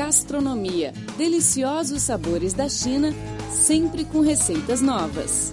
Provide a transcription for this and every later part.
Gastronomia. Deliciosos sabores da China, sempre com receitas novas.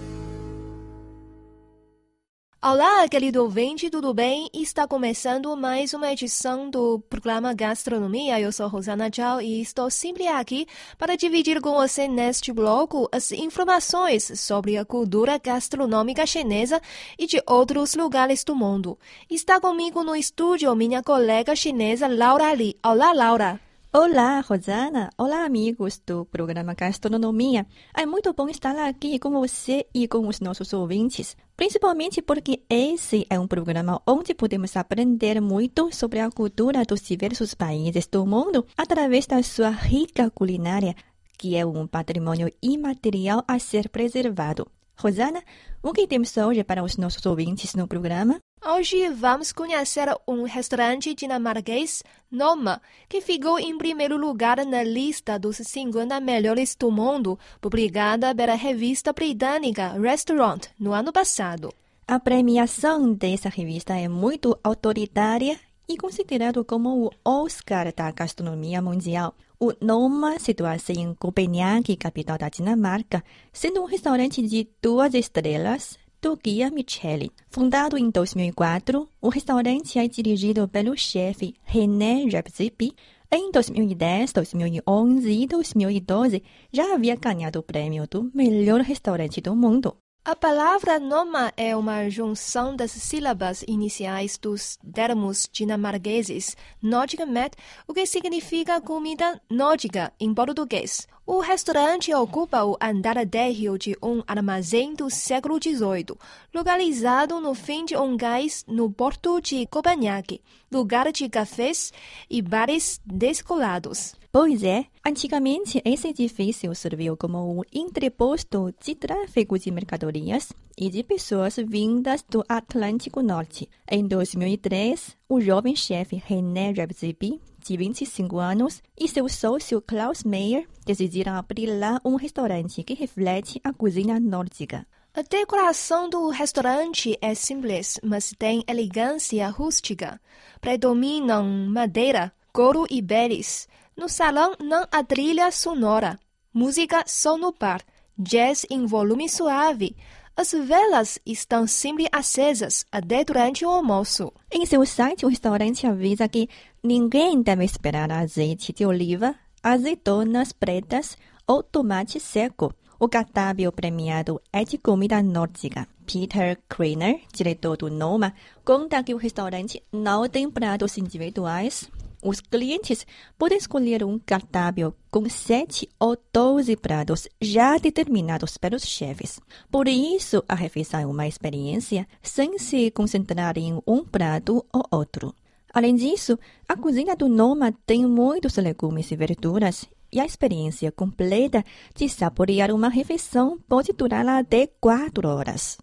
Olá, querido ouvinte, tudo bem? Está começando mais uma edição do programa Gastronomia. Eu sou Rosana Zhao e estou sempre aqui para dividir com você neste bloco as informações sobre a cultura gastronômica chinesa e de outros lugares do mundo. Está comigo no estúdio minha colega chinesa Laura Li. Olá, Laura. Olá, Rosana. Olá, amigos do programa Gastronomia. É muito bom estar aqui com você e com os nossos ouvintes, principalmente porque esse é um programa onde podemos aprender muito sobre a cultura dos diversos países do mundo através da sua rica culinária, que é um patrimônio imaterial a ser preservado. Rosana, o que temos hoje para os nossos ouvintes no programa? Hoje vamos conhecer um restaurante dinamarquês, Noma, que ficou em primeiro lugar na lista dos 50 melhores do mundo, publicada pela revista britânica Restaurant no ano passado. A premiação dessa revista é muito autoritária e considerado como o Oscar da gastronomia mundial. O Noma situa-se em Copenhague, capital da Dinamarca, sendo um restaurante de duas estrelas do Guia Michelin. Fundado em 2004, o restaurante é dirigido pelo chefe René Redzepi. Em 2010, 2011 e 2012, já havia ganhado o prêmio do melhor restaurante do mundo. A palavra noma é uma junção das sílabas iniciais dos termos dinamarqueses nórdica mat, o que significa comida nórdica em português. O restaurante ocupa o andar térreo de um armazém do século XVIII, localizado no fim de um cais no porto de Copenhague, lugar de cafés e bares descolados. Pois é, antigamente esse edifício serviu como um entreposto de tráfego de mercadorias e de pessoas vindas do Atlântico Norte. Em 2003, o jovem chefe René Redzepi, de 25 anos, e seu sócio Klaus Meyer decidiram abrir lá um restaurante que reflete a cozinha nórdica. A decoração do restaurante é simples, mas tem elegância rústica. Predominam madeira, couro e beres no salão não há trilha sonora, música só no bar, jazz em volume suave. As velas estão sempre acesas até durante o almoço. Em seu site, o restaurante avisa que ninguém deve esperar azeite de oliva, azeitonas pretas ou tomate seco. O cardápio premiado é de comida nórdica. Peter Kreiner, diretor do Noma, conta que o restaurante não tem pratos individuais, os clientes podem escolher um cardápio com sete ou doze pratos já determinados pelos chefes. Por isso, a refeição é uma experiência sem se concentrar em um prato ou outro. Além disso, a cozinha do Noma tem muitos legumes e verduras e a experiência completa de saborear uma refeição pode durar até quatro horas.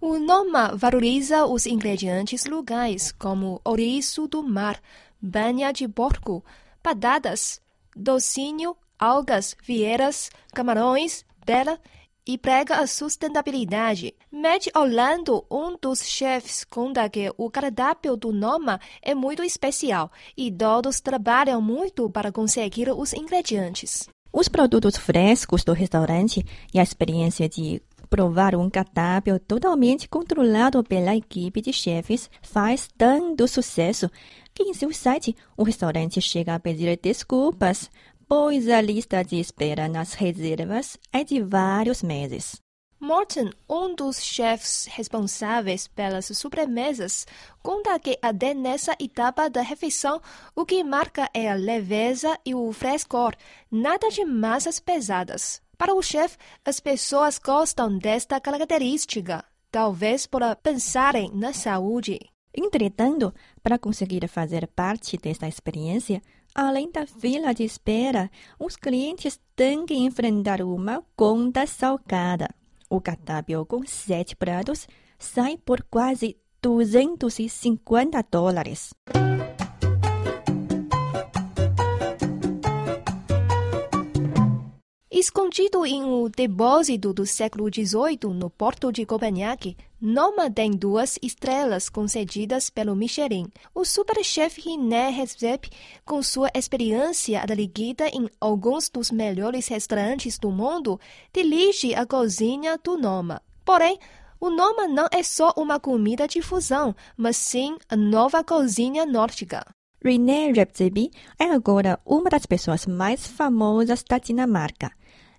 O Noma valoriza os ingredientes locais, como ouriço do mar, banha de porco, batatas, docinho, algas, vieiras, camarões, bela e prega a sustentabilidade. Matt Orlando, um dos chefes, conta que o cardápio do Noma é muito especial e todos trabalham muito para conseguir os ingredientes. Os produtos frescos do restaurante e a experiência de provar um cardápio totalmente controlado pela equipe de chefes faz tanto sucesso que em seu site o restaurante chega a pedir desculpas, pois a lista de espera nas reservas é de vários meses. Morton, um dos chefes responsáveis pelas sobremesas, conta que até nessa etapa da refeição o que marca é a leveza e o frescor, nada de massas pesadas. Para o chefe, as pessoas gostam desta característica, talvez por pensarem na saúde. Entretanto, para conseguir fazer parte desta experiência, além da fila de espera, os clientes têm que enfrentar uma conta salgada. O cardápio com sete pratos sai por quase 250 dólares. Escondido em um depósito do século XVIII no porto de Copenhague, Noma tem duas estrelas concedidas pelo Michelin. O superchefe René Redzepi, com sua experiência adquirida em alguns dos melhores restaurantes do mundo, dirige a cozinha do Noma. Porém, o Noma não é só uma comida de fusão, mas sim a nova cozinha nórdica. René Redzepi é agora uma das pessoas mais famosas da Dinamarca.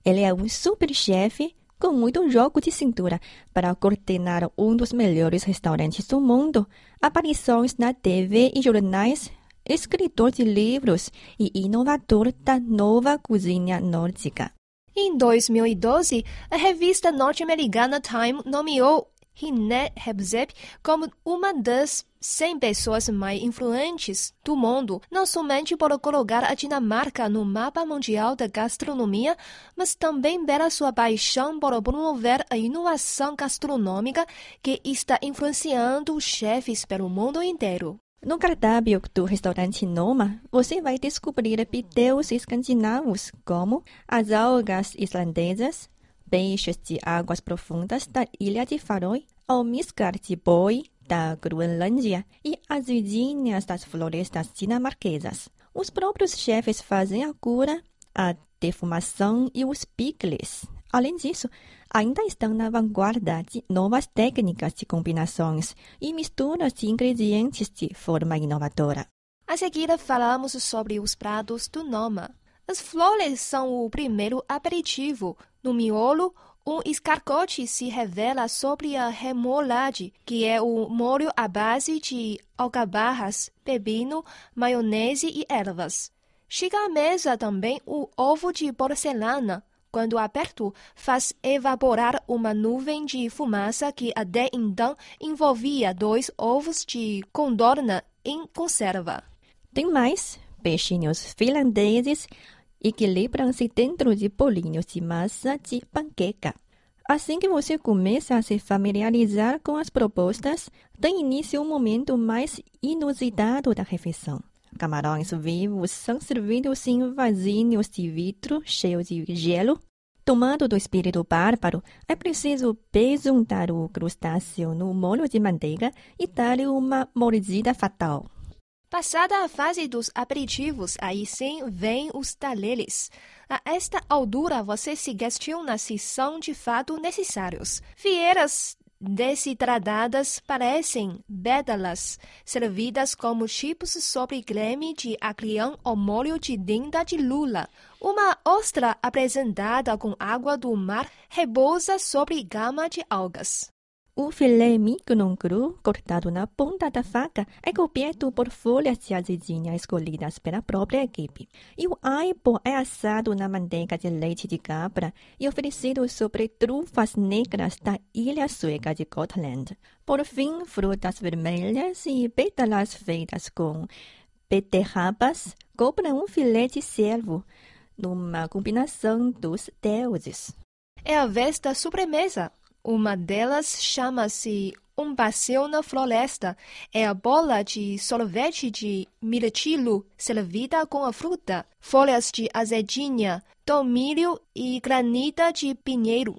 Ele é um superchefe com muito jogo de cintura para coordenar um dos melhores restaurantes do mundo, aparições na TV e jornais, escritor de livros e inovador da nova cozinha nórdica. Em 2012, a revista norte-americana Time nomeou René Hebzep como uma das 100 pessoas mais influentes do mundo, não somente por colocar a Dinamarca no mapa mundial da gastronomia, mas também pela sua paixão por promover a inovação gastronômica que está influenciando chefes pelo mundo inteiro. No cardápio do restaurante Noma, você vai descobrir piteus escandinavos como as algas islandesas, peixes de águas profundas da ilha de Faroe, almíscar de boi da Groenlândia e as vizinhas das florestas dinamarquesas. Os próprios chefes fazem a cura, a defumação e os pickles. Além disso, ainda estão na vanguarda de novas técnicas de combinações e misturas de ingredientes de forma inovadora. A seguir, falamos sobre os pratos do Noma. As flores são o primeiro aperitivo. No miolo, um escargote se revela sobre a remoulade, que é o molho à base de alcabarras, pepino, maionese e ervas. Chega à mesa também o ovo de porcelana. Quando aberto, faz evaporar uma nuvem de fumaça que até então envolvia dois ovos de condorna em conserva. Tem mais peixinhos finlandeses equilibram-se dentro de bolinhos de massa de panqueca. Assim que você começa a se familiarizar com as propostas, tem início um momento mais inusitado da refeição. Camarões vivos são servidos em vasinhos de vidro cheios de gelo. Tomando do espírito bárbaro, é preciso besuntar o crustáceo no molho de manteiga e dar-lhe uma mordida fatal. Passada a fase dos aperitivos, aí sim vem os talheres. A esta altura, você se questiona se são de fato necessários. Fieiras desidratadas parecem bédalas, servidas como chips sobre creme de agrião ou molho de denda de lula. Uma ostra apresentada com água do mar repousa sobre gama de algas. O filé mignon cru, cortado na ponta da faca, é coberto por folhas de azedinha escolhidas pela própria equipe. E o aipo é assado na manteiga de leite de cabra e oferecido sobre trufas negras da ilha sueca de Gotland. Por fim, frutas vermelhas e pétalas feitas com beterrabas cobram um filé de cervo, numa combinação dos deuses. É a vez da sobremesa. Uma delas chama-se um passeio na floresta. É a bola de sorvete de mirtilo servida com a fruta, folhas de azedinha, tomilho e granita de pinheiro.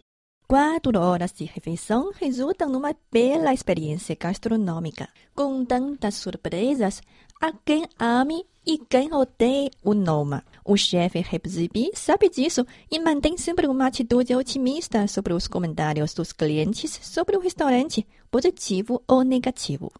Quatro horas de refeição resultam numa bela experiência gastronômica. Com tantas surpresas, há quem ame e quem odeia o Noma. O chefe Repzibi sabe disso e mantém sempre uma atitude otimista sobre os comentários dos clientes sobre o restaurante, positivo ou negativo.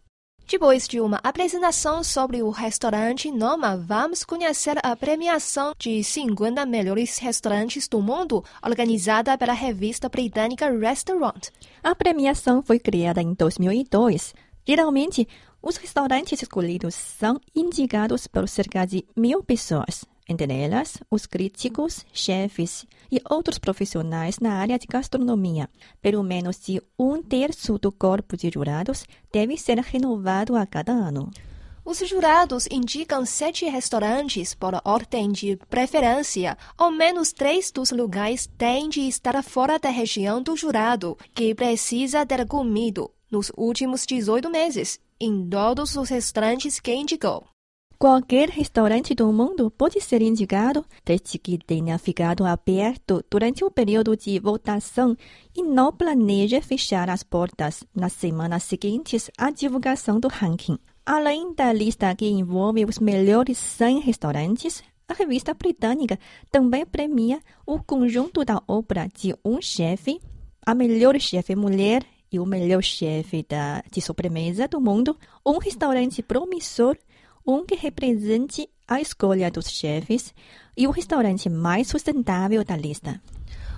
Depois de uma apresentação sobre o restaurante Noma, vamos conhecer a premiação de 50 melhores restaurantes do mundo, organizada pela revista britânica Restaurant. A premiação foi criada em 2002. Geralmente, os restaurantes escolhidos são indicados por cerca de mil pessoas, entre elas os críticos, chefes e outros profissionais na área de gastronomia. Pelo menos de um terço do corpo de jurados deve ser renovado a cada ano. Os jurados indicam sete restaurantes por ordem de preferência. Ao menos três dos lugares têm de estar fora da região do jurado, que precisa ter comido nos últimos 18 meses em todos os restaurantes que indicou. Qualquer restaurante do mundo pode ser indicado desde que tenha ficado aberto durante o período de votação e não planeje fechar as portas nas semanas seguintes à divulgação do ranking. Além da lista que envolve os melhores 100 restaurantes, a revista britânica também premia o conjunto da obra de um chefe, a melhor chefe mulher e o melhor chefe de sobremesa do mundo, um restaurante promissor um que represente a escolha dos chefes e o restaurante mais sustentável da lista.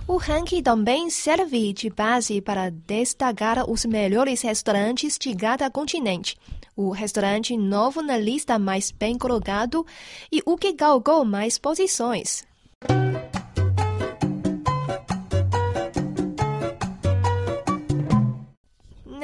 O ranking também serve de base para destacar os melhores restaurantes de cada continente, o restaurante novo na lista mais bem colocado e o que galgou mais posições.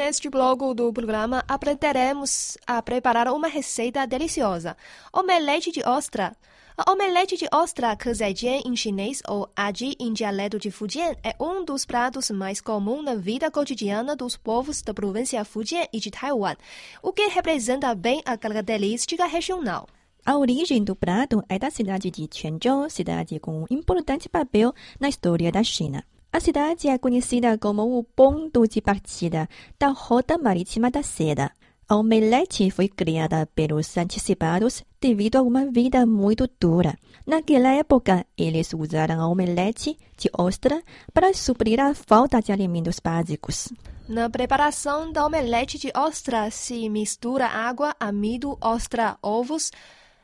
Neste bloco do programa, aprenderemos a preparar uma receita deliciosa: omelete de ostra. A omelete de ostra, kezijian em chinês ou aji em dialeto de Fujian, é um dos pratos mais comuns na vida cotidiana dos povos da província Fujian e de Taiwan, o que representa bem a característica regional. A origem do prato é da cidade de Quanzhou, cidade com um importante papel na história da China. A cidade é conhecida como o ponto de partida da Rota Marítima da Seda. A omelete foi criada pelos antecipados devido a uma vida muito dura. Naquela época, eles usaram a omelete de ostra para suprir a falta de alimentos básicos. Na preparação da omelete de ostra se mistura água, amido, ostra, ovos,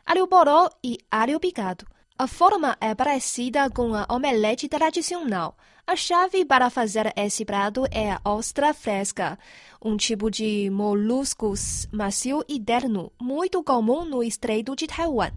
alho poró e alho picado. A forma é parecida com a omelete tradicional. A chave para fazer esse prato é a ostra fresca, um tipo de moluscos macio e terno, muito comum no estreito de Taiwan.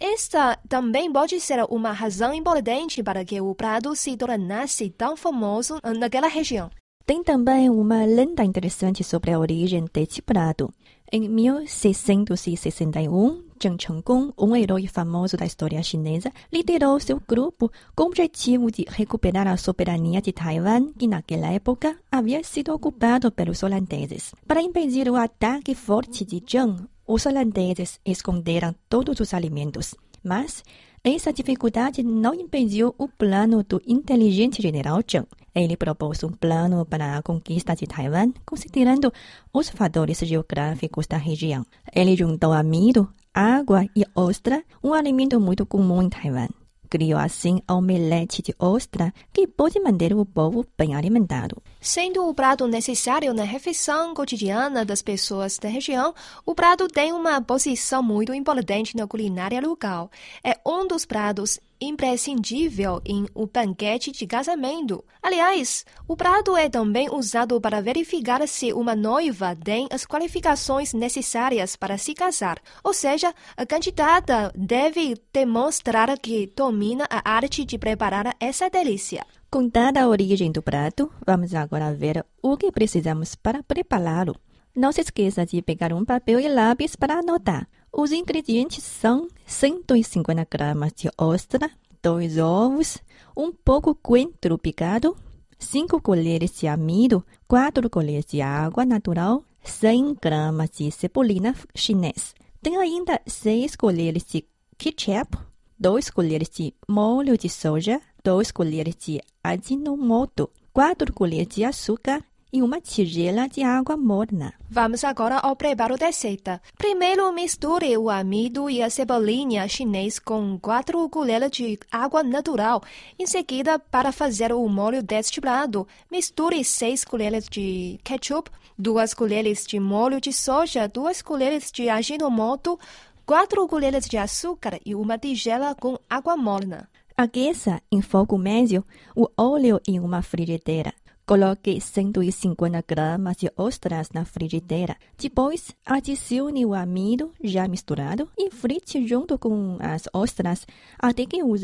Esta também pode ser uma razão importante para que o prato se tornasse tão famoso naquela região. Tem também uma lenda interessante sobre a origem deste prato. Em 1661, Zheng Chenggong, um herói famoso da história chinesa, liderou seu grupo com o objetivo de recuperar a soberania de Taiwan, que naquela época havia sido ocupado pelos holandeses. Para impedir o ataque forte de Zheng, os holandeses esconderam todos os alimentos. Mas essa dificuldade não impediu o plano do inteligente general Zheng. Ele propôs um plano para a conquista de Taiwan, considerando os fatores geográficos da região. Ele juntou amido, água e ostra, um alimento muito comum em Taiwan. Criou assim a omelete de ostra, que pode manter o povo bem alimentado. Sendo o prato necessário na refeição cotidiana das pessoas da região, o prato tem uma posição muito importante na culinária local. É um dos pratos imprescindível em um banquete de casamento. Aliás, o prato é também usado para verificar se uma noiva tem as qualificações necessárias para se casar. Ou seja, a candidata deve demonstrar que domina a arte de preparar essa delícia. Contada a origem do prato, vamos agora ver o que precisamos para prepará-lo. Não se esqueça de pegar um papel e lápis para anotar. Os ingredientes são 150 gramas de ostra, dois ovos, um pouco coentro picado, 5 colheres de amido, 4 colheres de água natural, 100 gramas de cebolinha chinês. Tem ainda 6 colheres de ketchup, 2 colheres de molho de soja, 2 colheres de ajinomoto, 4 colheres de açúcar e uma tigela de água morna. Vamos agora ao preparo da receita. Primeiro, misture o amido e a cebolinha chinês com 4 colheres de água natural. Em seguida, para fazer o molho deste prato, misture 6 colheres de ketchup, 2 colheres de molho de soja, 2 colheres de ajinomoto, 4 colheres de açúcar e uma tigela com água morna. Aqueça em fogo médio o óleo em uma frigideira. Coloque 150 gramas de ostras na frigideira. Depois, adicione o amido já misturado e frite junto com as ostras até que os,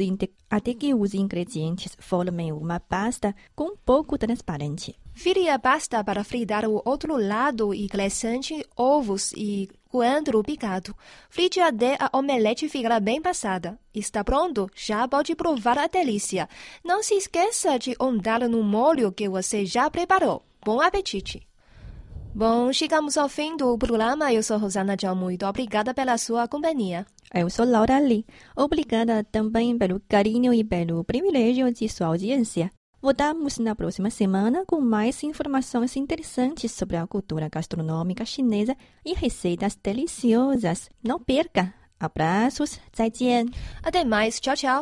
até que os ingredientes formem uma pasta com pouco transparente. Vire a pasta para fritar o outro lado e acrescente ovos e coentro picado. Frite até a omelete ficar bem passada. Está pronto? Já pode provar a delícia. Não se esqueça de untar no molho que você já preparou. Bom apetite! Bom, chegamos ao fim do programa. Eu sou Rosana John. Muito obrigada pela sua companhia. Eu sou Laura Lee. Obrigada também pelo carinho e pelo privilégio de sua audiência. Voltamos na próxima semana com mais informações interessantes sobre a cultura gastronômica chinesa e receitas deliciosas. Não perca! Abraços, 再见。Até mais. Tchau, tchau.